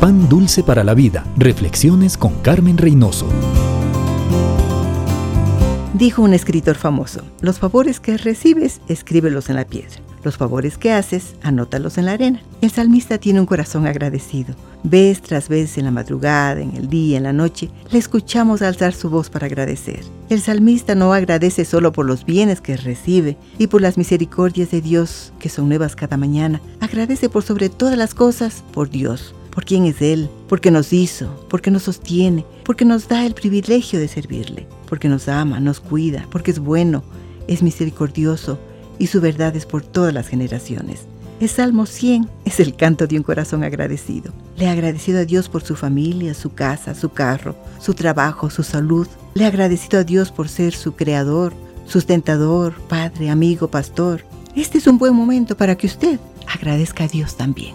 Pan Dulce para la Vida. Reflexiones con Carmen Reynoso. Dijo un escritor famoso, los favores que recibes, escríbelos en la piedra. Los favores que haces, anótalos en la arena. El salmista tiene un corazón agradecido. Vez tras vez en la madrugada, en el día, en la noche, le escuchamos alzar su voz para agradecer. El salmista no agradece solo por los bienes que recibe y por las misericordias de Dios que son nuevas cada mañana. Agradece por sobre todas las cosas por Dios, por quién es Él, porque nos hizo, porque nos sostiene, porque nos da el privilegio de servirle, porque nos ama, nos cuida, porque es bueno, es misericordioso y su verdad es por todas las generaciones. El Salmo 100 es el canto de un corazón agradecido. Le agradecido a Dios por su familia, su casa, su carro, su trabajo, su salud. Le ha agradecido a Dios por ser su creador, sustentador, padre, amigo, pastor. Este es un buen momento para que usted agradezca a Dios también.